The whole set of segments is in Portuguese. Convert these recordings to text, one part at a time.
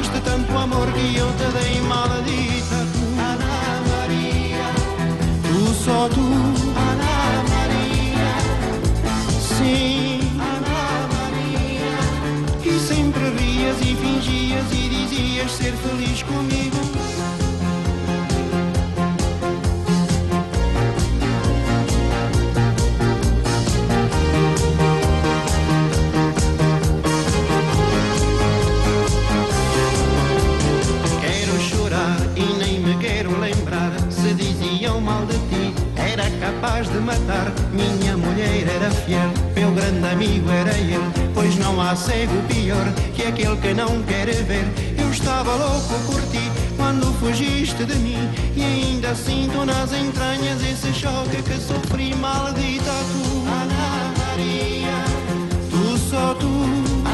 desprezaste tanto amor que eu te dei maledita. Tu, Ana Maria, tu só tu, Ana Maria. Sim, Ana Maria. E sempre rias e fingias e dizias ser feliz comigo. Fiel Meu grande amigo era ele Pois não há cego pior Que aquele que não quer ver. Eu estava louco por ti Quando fugiste de mim E ainda sinto nas entranhas Esse choque que sofri Maldita tu. Ana Maria Tu só tu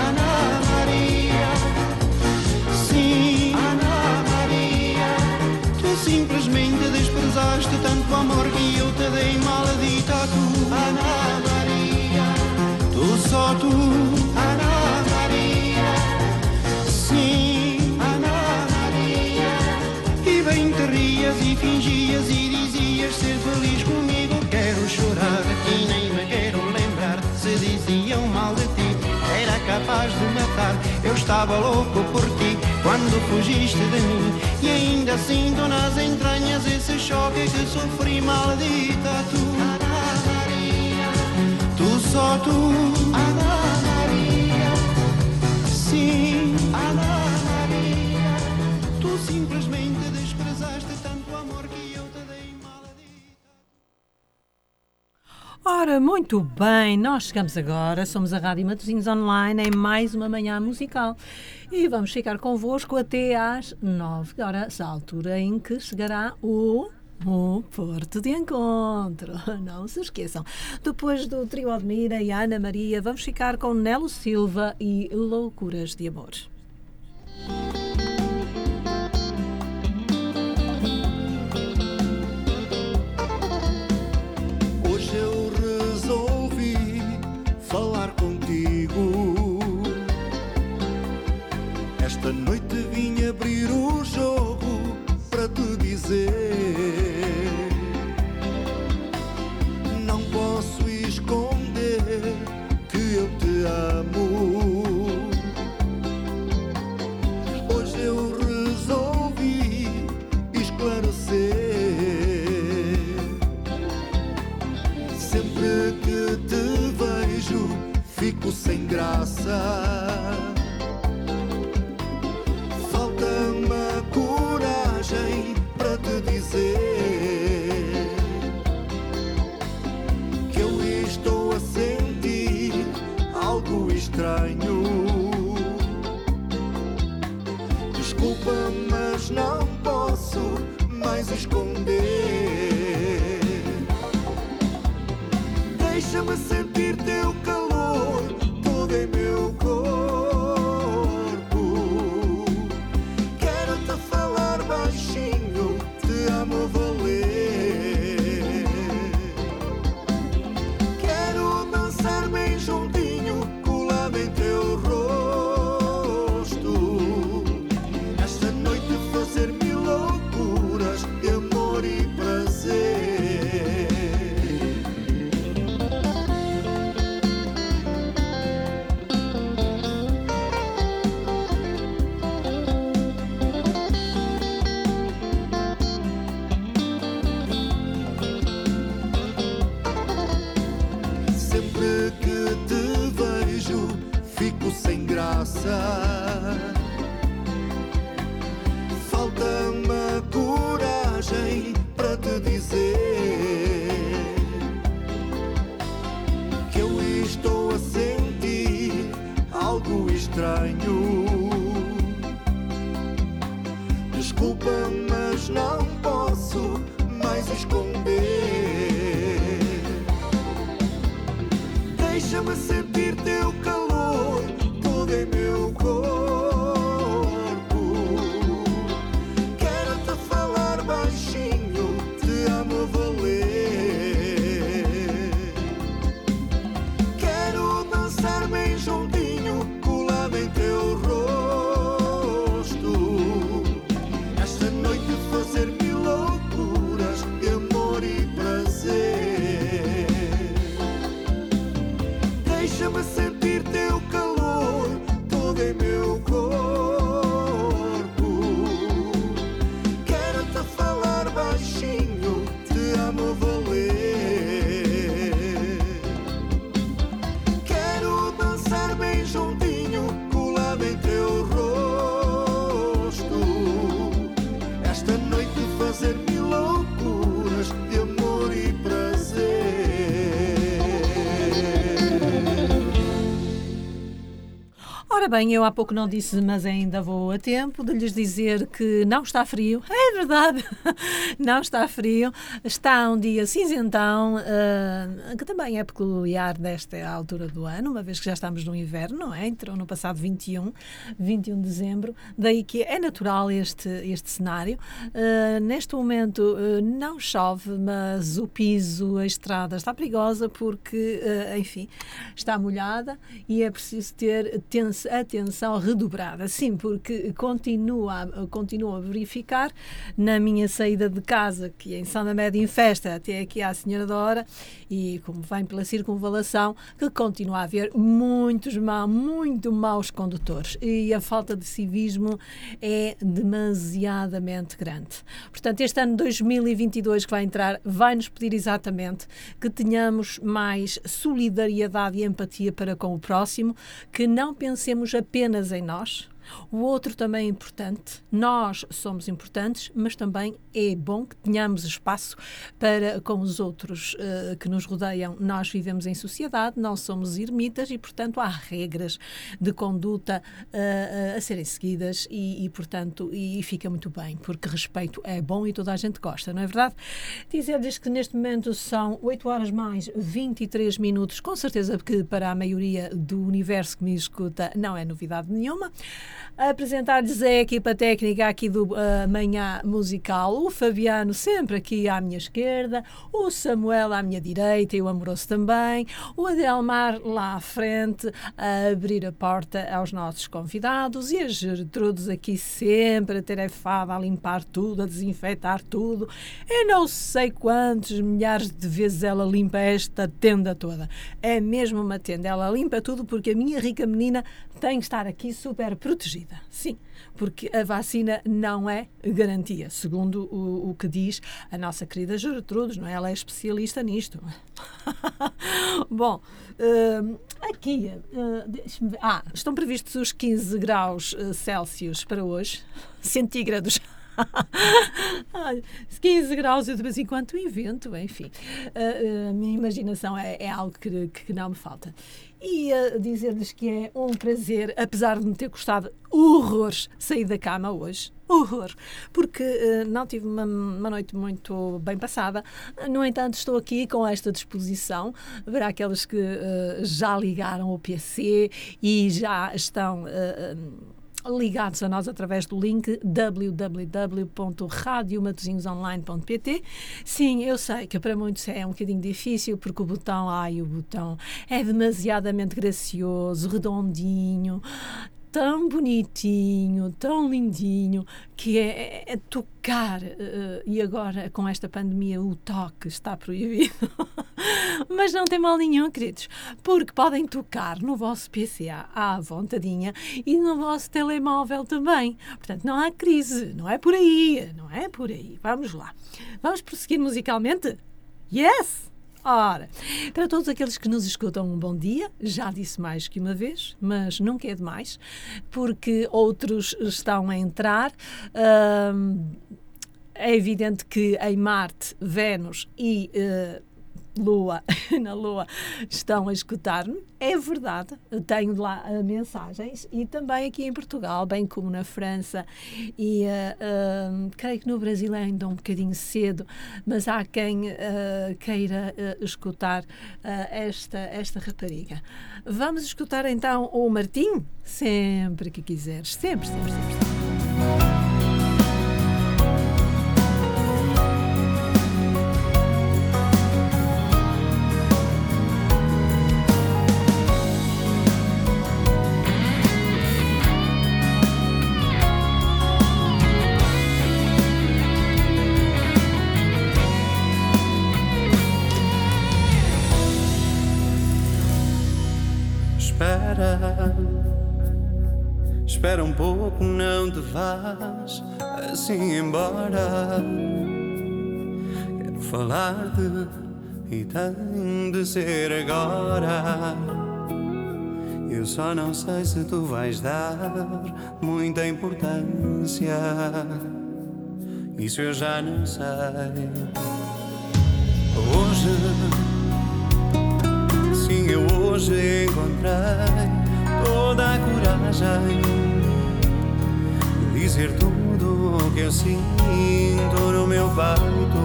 tu, Ana Maria. Sim, Ana Maria, e bem te rias e fingias e dizias ser feliz comigo. Quero chorar e nem me quero lembrar se diziam mal de ti. Era capaz de matar, eu estava louco por ti quando fugiste de mim. E ainda sinto nas entranhas esse choque que sofri, maldita. Tu só tu, Ana Maria. Sim, Ana Maria. Tu simplesmente desprezaste tanto amor que eu te dei, maldita. Ora, muito bem, nós chegamos agora, somos a Rádio Matosinhos Online em mais uma manhã musical e vamos ficar convosco até às nove horas, a altura em que chegará o. O Porto de Encontro, não se esqueçam. Depois do trio Admira e Ana Maria, vamos ficar com Nelo Silva e Loucuras de Amor. Ora bem, eu há pouco não disse, mas ainda vou a tempo de lhes dizer que não está frio. É verdade, não está frio. Está um dia cinzentão, uh, que também é peculiar desta altura do ano, uma vez que já estamos no inverno, não é? Entrou no passado 21, 21 de dezembro. Daí que é natural este, este cenário. Uh, neste momento uh, não chove, mas o piso, a estrada está perigosa porque, enfim, está molhada e é preciso ter atenção redobrada. Sim, porque continua, continua a verificar na minha saída de casa, que é em São Média em festa, até aqui à Senhora da Hora, e como vem pela circunvalação, que continua a haver muitos mal, muito maus condutores. E a falta de civismo é demasiadamente grande. Portanto, este ano 2022 que vai entrar vai nos pedir exatamente que tenhamos mais solidariedade e empatia para com o próximo, que não pensemos apenas em nós, o outro também é importante. Nós somos importantes, mas também é bom que tenhamos espaço para com os outros uh, que nos rodeiam. Nós vivemos em sociedade, não somos ermitas e, portanto, há regras de conduta uh, a serem seguidas e, e portanto, e, e, fica muito bem, porque respeito é bom e toda a gente gosta, não é verdade? Dizer-lhes que neste momento são 8 horas mais 23 minutos, com certeza que para a maioria do universo que me escuta não é novidade nenhuma apresentar-lhes a equipa técnica aqui do uh, Manhã Musical, o Fabiano sempre aqui à minha esquerda, o Samuel à minha direita e o Amoroso também, o Adelmar lá à frente a abrir a porta aos nossos convidados e a Gertrudes aqui sempre atarefada a limpar tudo, a desinfetar tudo. Eu não sei quantos milhares de vezes ela limpa esta tenda toda. É mesmo uma tenda, ela limpa tudo porque a minha rica menina tem que estar aqui super protegida. Sim, porque a vacina não é garantia, segundo o, o que diz a nossa querida Gertrudes, não é? Ela é especialista nisto. Bom, uh, aqui, uh, ah, estão previstos os 15 graus uh, Celsius para hoje, centígrados. 15 graus eu de vez em quando invento, enfim. a minha imaginação é, é algo que, que não me falta e a dizer-lhes que é um prazer, apesar de me ter custado horrores sair da cama hoje. Horror, porque uh, não tive uma, uma, noite muito bem passada. No entanto, estou aqui com esta disposição para aqueles que uh, já ligaram o PC e já estão. Uh, ligados a nós através do link www.radiomatozinhosonline.pt. Sim, eu sei que para muitos é um bocadinho difícil porque o botão, ai, o botão é demasiadamente gracioso, redondinho, tão bonitinho, tão lindinho, que é, é, é tocar. Uh, e agora, com esta pandemia, o toque está proibido. Mas não tem mal nenhum, queridos, porque podem tocar no vosso PC à vontadinha e no vosso telemóvel também. Portanto, não há crise, não é por aí, não é por aí. Vamos lá. Vamos prosseguir musicalmente? Yes! Ora, para todos aqueles que nos escutam, um bom dia. Já disse mais que uma vez, mas nunca é demais, porque outros estão a entrar. é evidente que em Marte, Vênus e uh, Lua, na Lua, estão a escutar-me. É verdade, tenho lá uh, mensagens e também aqui em Portugal, bem como na França e uh, uh, creio que no Brasil é ainda um bocadinho cedo, mas há quem queira escutar esta, esta rapariga. Vamos escutar então o Martim? Sempre que quiseres, sempre, sempre, sempre. sempre. Espera um pouco, não te vás assim embora. Quero falar-te e tem de ser agora. Eu só não sei se tu vais dar muita importância. Isso eu já não sei. Hoje, sim, eu hoje encontrei toda a coragem dizer tudo o que eu sinto no meu peito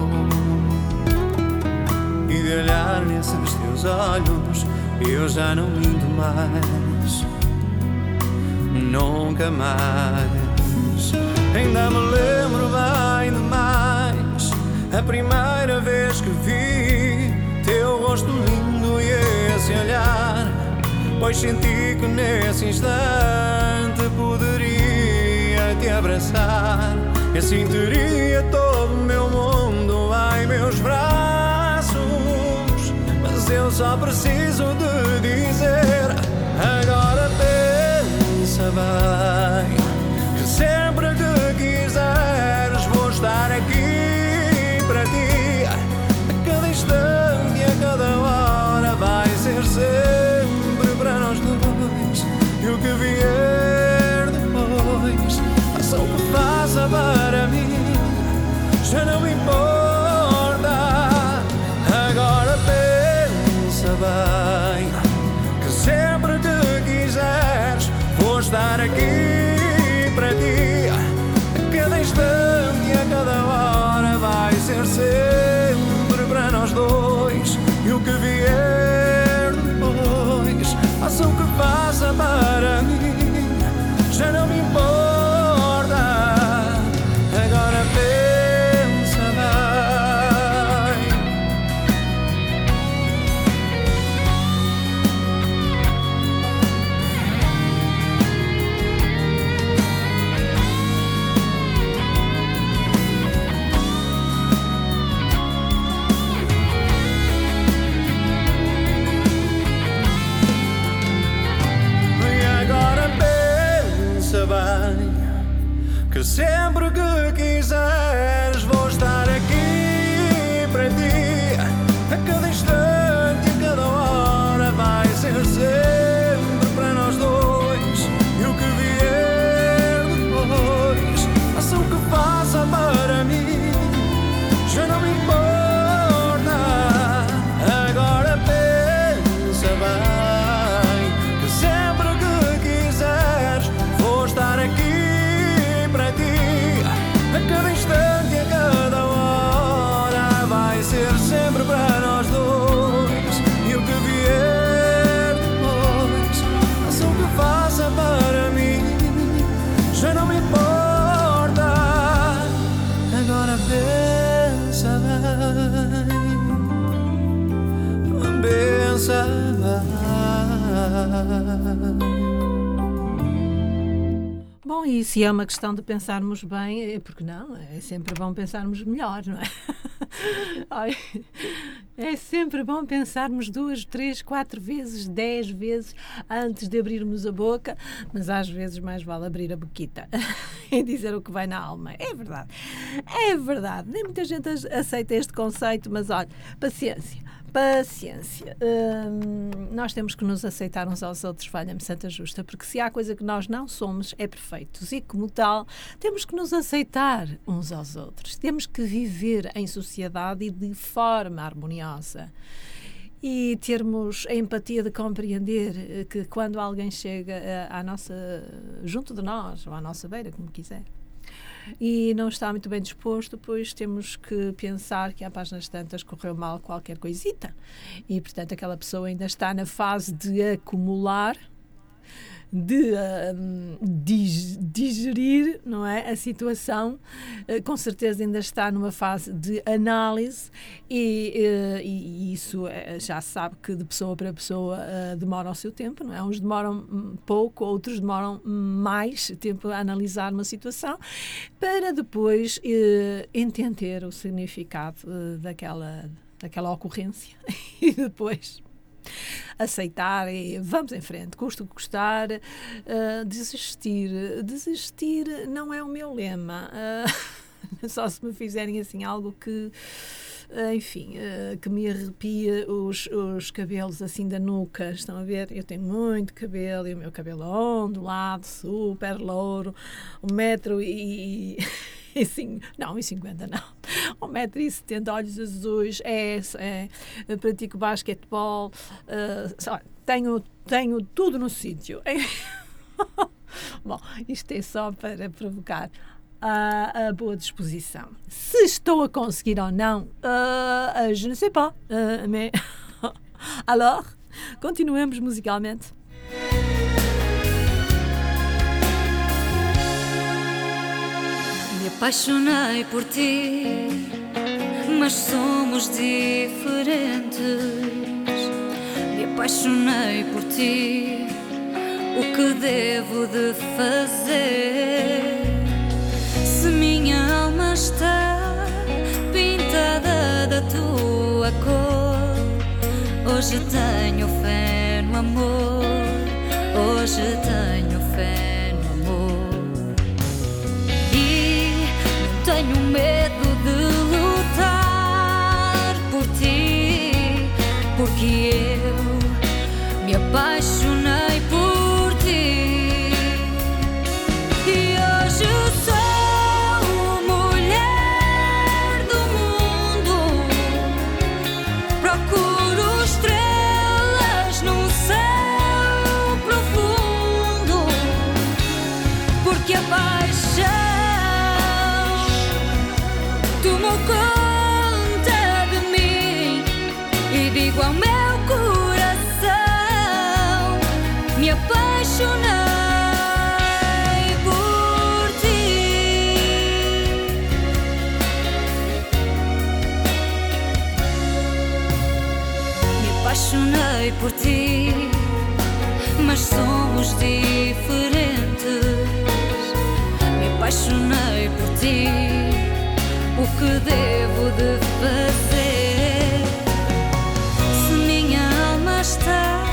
e de olhar nesses teus olhos eu já não minto mais, nunca mais. Ainda me lembro bem demais a primeira vez que vi teu rosto lindo e esse olhar. Pois senti que nesse instante abraçar. E assim teria todo o meu mundo em meus braços. Mas eu só preciso de dizer: agora pensa bem. Para mim, já não importa. Agora pensa bem, que sempre que quiseres, vou estar aqui para ti. A cada instante a cada hora vai ser sempre para nós dois. E o que vier depois, faça o que faça para mim, já não me importa. Bom, e se é uma questão de pensarmos bem, é porque não? É sempre bom pensarmos melhor, não é? É sempre bom pensarmos duas, três, quatro vezes, dez vezes antes de abrirmos a boca, mas às vezes mais vale abrir a boquita e dizer o que vai na alma. É verdade. É verdade. Nem muita gente aceita este conceito, mas olha, paciência. Paciência. Hum, nós temos que nos aceitar uns aos outros, falha-me Santa Justa, porque se há coisa que nós não somos, é perfeitos. E como tal, temos que nos aceitar uns aos outros. Temos que viver em sociedade e de forma harmoniosa. E termos a empatia de compreender eh, que quando alguém chega eh, à nossa, junto de nós, ou à nossa beira, como quiser, e não está muito bem disposto, pois temos que pensar que há páginas tantas correu mal qualquer coisita. E, portanto, aquela pessoa ainda está na fase de acumular, de dig- digerir não é, a situação. Eh, com certeza ainda está numa fase de análise e, eh, e- isso eh, já se sabe que de pessoa para pessoa demora o seu tempo, não é? Uns demoram hum, pouco, outros demoram mais tempo a analisar uma situação para depois entender o significado daquela, daquela ocorrência e depois aceitar e vamos em frente, custa o que custar, eh, desistir. Desistir não é o meu lema. eh, só se me fizerem assim algo que eh, enfim, que me arrepia os, os cabelos assim da nuca. Estão a ver? Eu tenho muito cabelo e o meu cabelo é ondulado, super louro, um metro e, e sim, não, e 50 não. 1,70m, olhos azuis, é, é, pratico basquetebol, uh, tenho, tenho tudo no sítio. Bom, isto é só para provocar a, a boa disposição. Se estou a conseguir ou não, uh, je ne sais pas. Uh, mais alors, continuemos musicalmente. Apaixonei por ti, mas somos diferentes. Me apaixonei por ti, o que devo de fazer? Se minha alma está pintada da tua cor, hoje tenho fé no amor, hoje tenho porque por ti, mas somos diferentes. Me apaixonei por ti, o que devo de fazer? Se minha alma está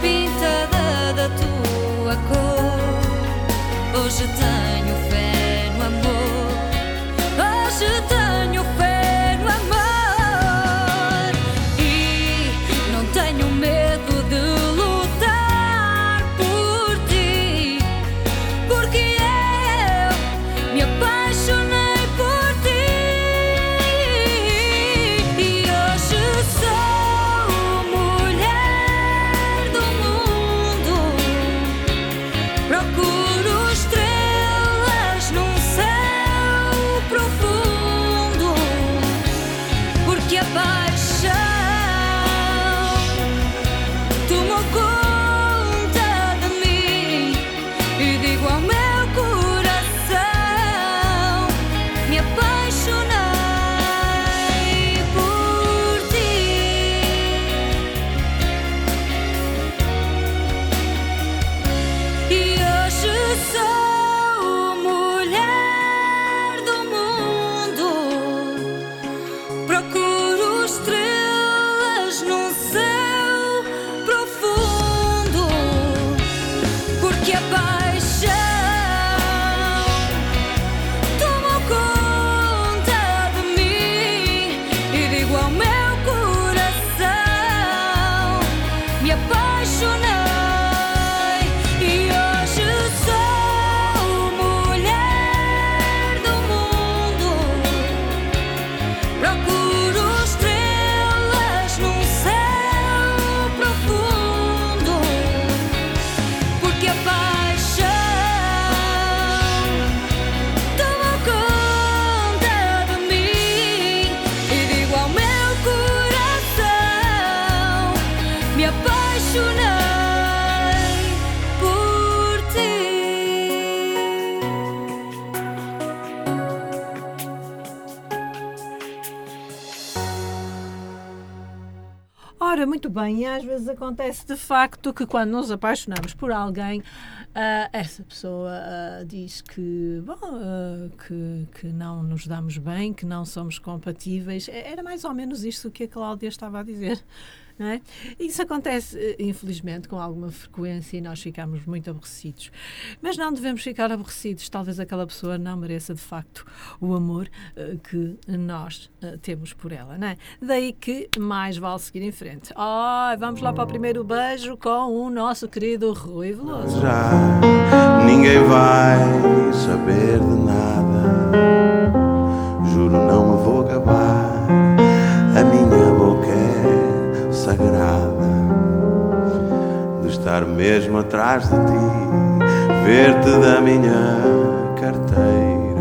pintada da tua cor, hoje tenho bem, e às vezes acontece de facto que quando nos apaixonamos por alguém, ah, essa pessoa ah, diz que, bom, ah, que, que não nos damos bem, que não somos compatíveis. É- Era mais ou menos isto que a Cláudia estava a dizer. Não é? Isso acontece, eh, infelizmente, com alguma frequência e nós ficamos muito aborrecidos. Mas não devemos ficar aborrecidos. Talvez aquela pessoa não mereça, de facto, o amor eh, que nós eh, temos por ela. Não é? Daí que mais vale seguir em frente. Oh, vamos lá para o primeiro beijo com o nosso querido Rui Veloso. Já ninguém vai saber de nada. acabar. Sagrada de estar mesmo atrás de ti, ver-te da minha carteira.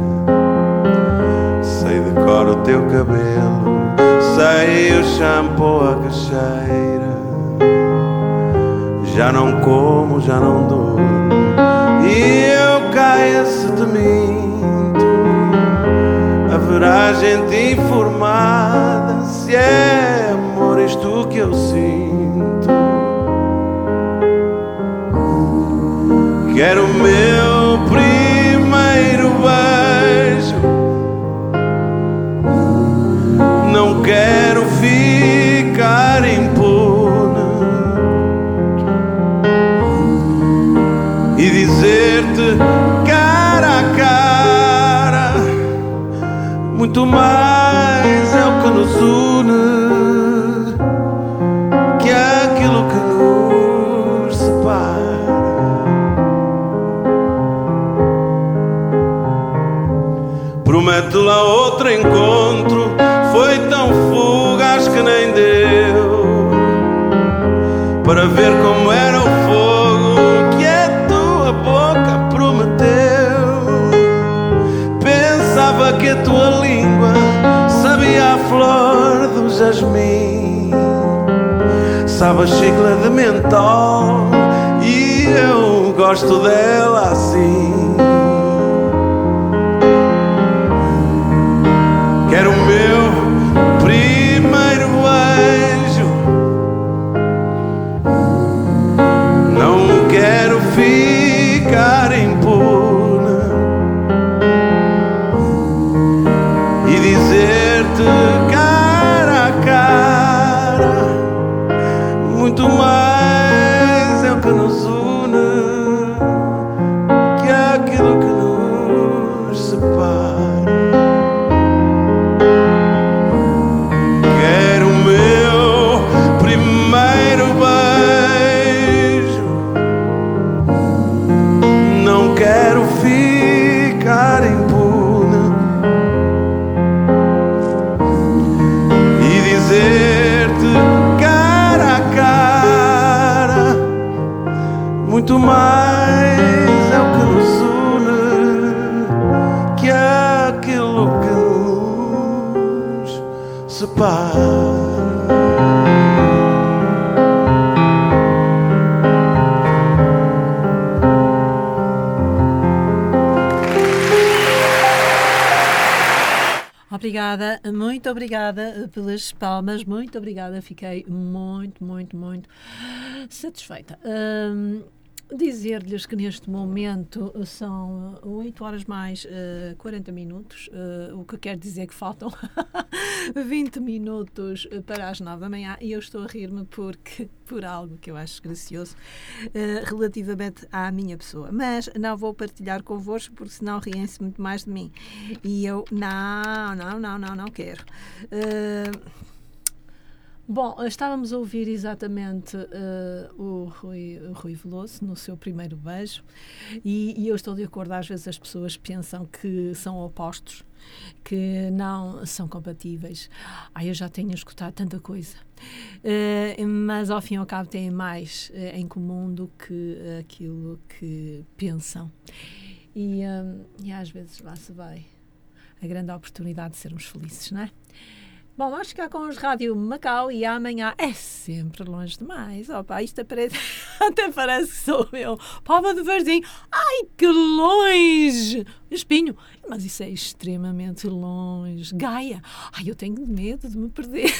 Sei de cor o teu cabelo, sei o shampoo, a cacheira. Já não como, já não durmo, e eu caio se te minto. Haverá gente informada se é amor isto que eu sinto. Quero o meu primeiro beijo. Não quero ficar impune e dizer-te cara a cara muito mais é o que nos une jasmim, sabe a xícara de mentol e eu gosto dela assim. Palmas, muito obrigada, fiquei muito, muito, muito satisfeita. Dizer-lhes que neste momento são 8 horas mais eh, 40 minutos, eh, o que quer dizer que faltam 20 minutos eh, para as 9 da manhã e eu estou a rir-me porque por algo que eu acho gracioso eh, relativamente à minha pessoa. Mas não vou partilhar convosco porque senão riem-se muito mais de mim. E eu, não, não, não, não, não quero. Eh, Bom, estávamos a ouvir exatamente eh, o, Rui, o Rui Veloso no seu primeiro beijo e, e eu estou de acordo, às vezes as pessoas pensam que são opostos, que não são compatíveis. Ai, eu já tenho escutado tanta coisa. Eh, mas ao fim e ao cabo têm mais eh, em comum do que aquilo que pensam. E, e às vezes lá se vai a grande oportunidade de sermos felizes, não é? Bom, vamos ficar com os Rádio Macau e amanhã é sempre longe demais. Opa, isto até parece que sou eu. Palma de Varzim. Ai, que longe! Espinho. Mas isso é extremamente longe. Gaia. Ai, eu tenho medo de me perder.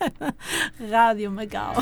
Rádio Macau.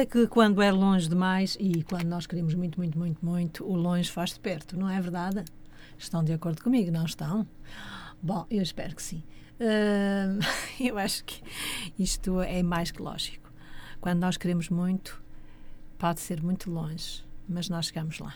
é que quando é longe demais e quando nós queremos muito, muito, muito, muito, o longe faz de perto, não é verdade? Estão de acordo comigo, não estão? Bom, eu espero que sim. Uh, eu acho que isto é mais que lógico. Quando nós queremos muito, pode ser muito longe, mas nós chegamos lá.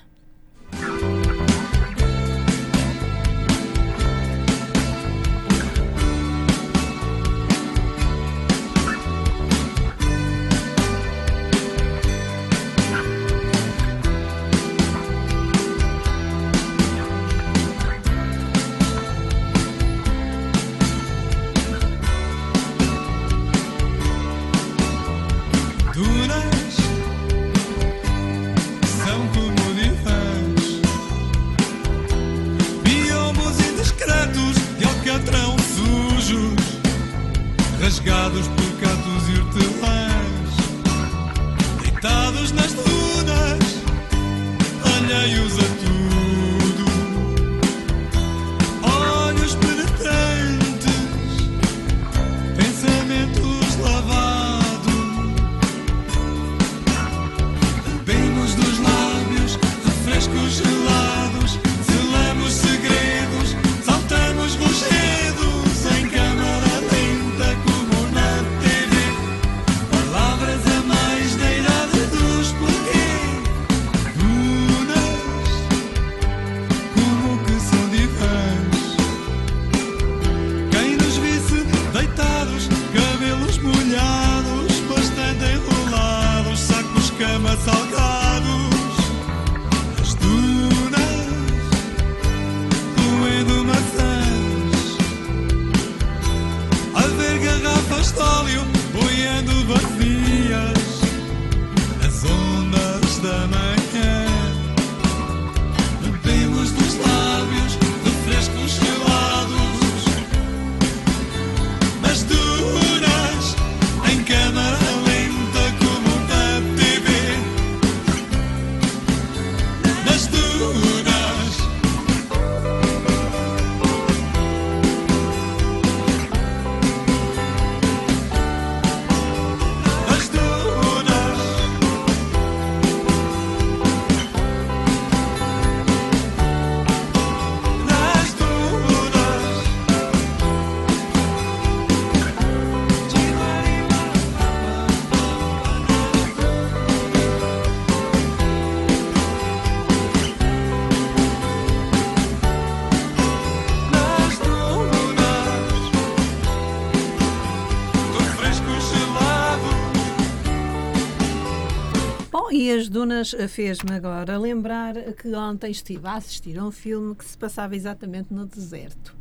As Dunas fez-me agora lembrar que ontem estive a assistir a um filme que se passava exatamente no deserto.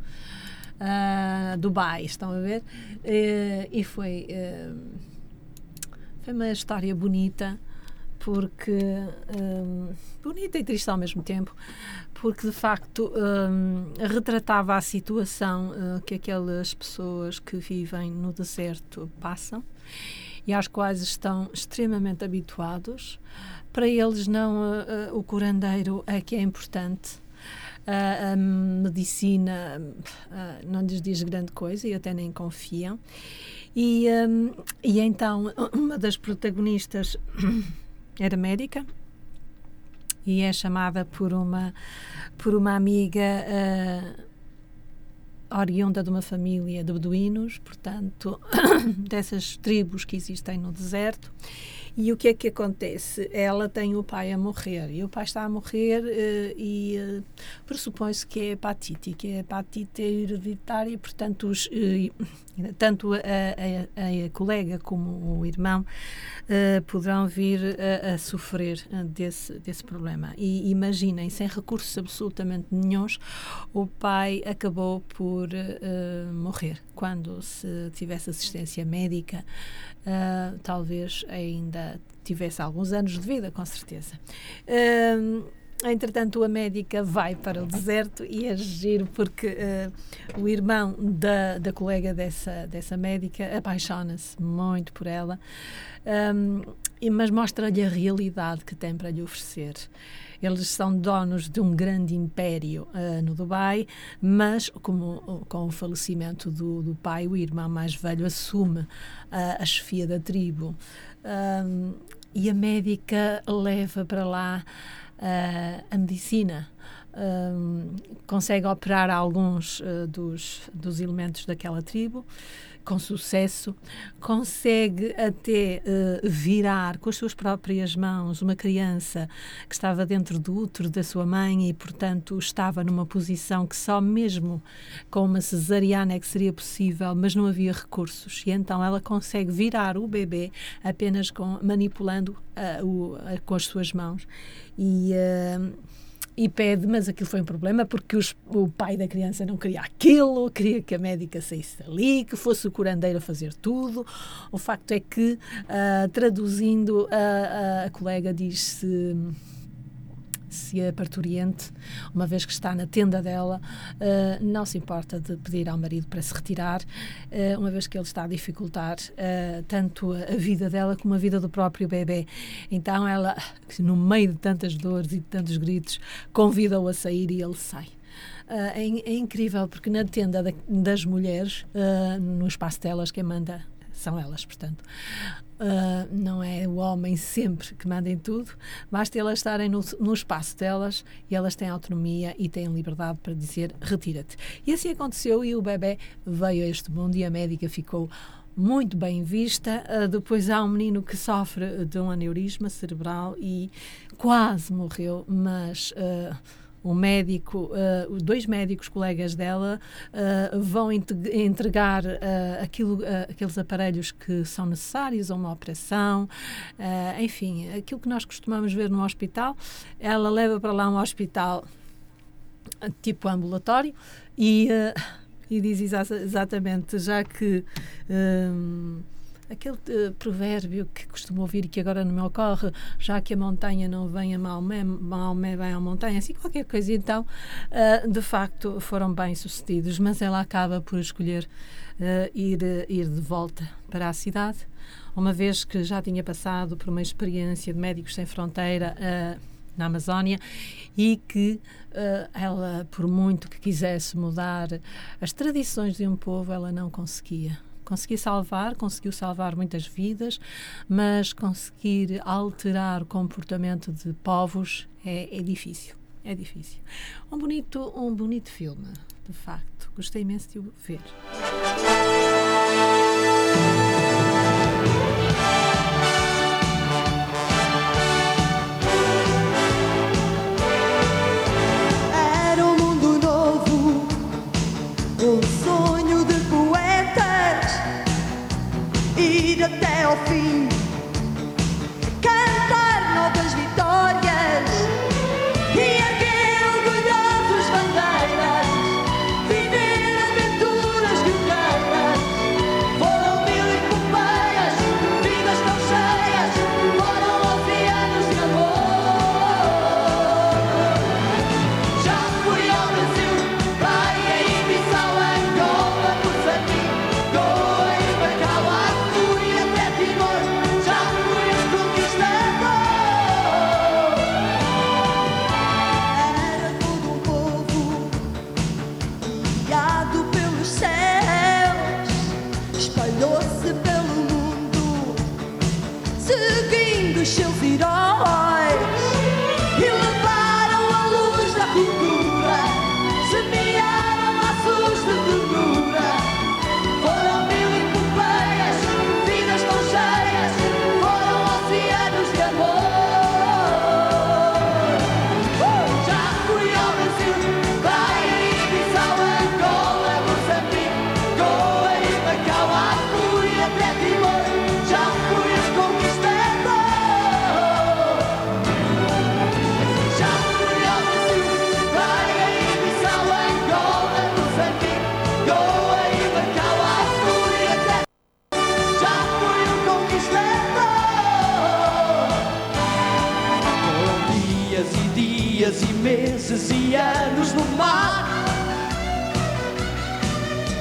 Ah, Dubai, estão a ver? Eh, e foi, eh, foi uma história bonita, porque. eh, bonita e triste ao mesmo tempo, porque de facto retratava a situação que aquelas pessoas que vivem no deserto passam e às quais estão extremamente habituados. Para eles, não eh, eh, o curandeiro é que é importante. A, a medicina ah, não lhes diz grande coisa e até nem confiam. E, hum, e então, uma das protagonistas era médica e é chamada por uma, por uma amiga oriunda de uma família de beduínos, portanto, dessas tribos que existem no deserto. E o que é que acontece? Ela tem o pai a morrer e o pai está a morrer eh, e eh, pressupõe-se que é hepatite, que a hepatite é hereditária e, portanto, os, eh, tanto a, a- a colega como o irmão poderão vir a, a sofrer desse, desse problema. E imaginem, sem recursos absolutamente nenhums, o pai acabou por morrer. Quando se tivesse assistência médica, talvez ainda tivesse alguns anos de vida, com certeza. Entretanto, a médica vai para o deserto e é giro porque ah, o irmão da, da colega dessa, dessa médica apaixona-se muito por ela, e- mas mostra-lhe a realidade que tem para lhe oferecer. Eles são donos de um grande império ah, no Dubai, mas como, com o falecimento do, do pai, o irmão mais velho assume ah, a chefia da tribo. Ahm, e a médica leva para lá ah, a medicina. Ahm, consegue operar alguns ah, dos, dos elementos daquela tribo com sucesso, consegue até eh, virar com as suas próprias mãos uma criança que estava dentro do útero da sua mãe e, portanto, estava numa posição que só mesmo com uma cesariana é que seria possível, mas não havia recursos. E então ela consegue virar o bebê apenas com, manipulando ah, o- ah, com as suas mãos. E. ah, e pede, mas aquilo foi um problema porque os- o pai da criança não queria aquilo, queria que a médica saísse dali, que fosse o curandeiro a fazer tudo. O facto é que, ah, traduzindo, a- a, a colega diz-se se a parturiente, uma vez que está na tenda dela, ah, não se importa de pedir ao marido para se retirar, ah, uma vez que ele está a dificultar ah, tanto a, vida dela como a vida do próprio bebê. Então ela, no meio de tantas dores e de tantos gritos, convida-o a sair e ele sai. Ah, é, é incrível porque na tenda da- das mulheres, ah, no espaço delas, quem manda são elas, portanto. Ah, não é o homem sempre que manda em tudo, basta elas estarem no, no espaço delas e elas têm autonomia e têm liberdade para dizer retira-te. E assim aconteceu e o bebê veio a este mundo e a médica ficou muito bem vista. Ah, depois há um menino que sofre de um aneurisma cerebral e quase morreu, mas. ah, o médico, os dois médicos colegas dela ah, vão entregar ah, aquilo, aqueles aparelhos que são necessários a uma operação, enfim, aquilo que nós costumamos ver no hospital. Ela leva para lá um hospital tipo ambulatório e, e diz exa- exatamente, já que aquele eh, provérbio que costumo ouvir e que agora não me ocorre, já que a montanha não vem a Maomé, Maomé vem à montanha, assim qualquer coisa. Então, ah, de facto, foram bem sucedidos, mas ela acaba por escolher ah, ir, ir de volta para a cidade, uma vez que já tinha passado por uma experiência de Médicos Sem Fronteira. na Amazónia e que ah, ela, por muito que quisesse mudar as tradições de um povo, ela não conseguia. Conseguia salvar, conseguiu salvar muitas vidas, mas conseguir alterar o comportamento de povos é, é difícil. É difícil. Um bonito, um bonito filme, de facto. Gostei imenso de o ver. meses e anos no mar,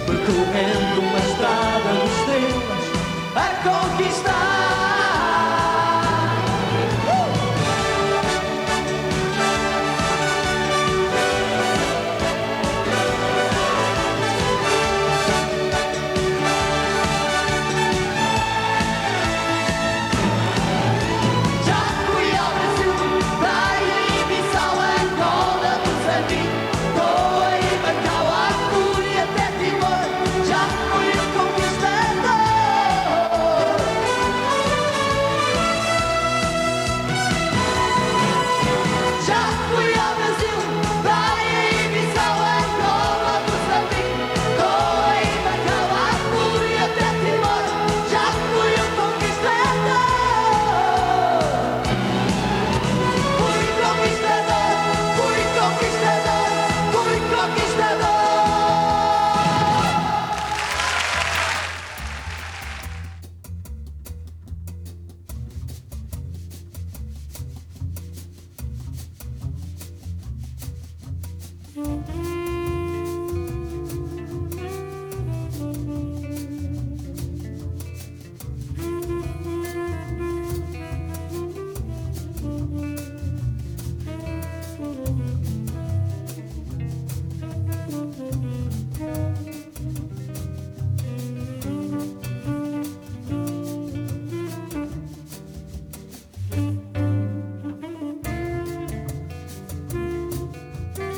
percorrendo uma estrada dos teus a conquistar.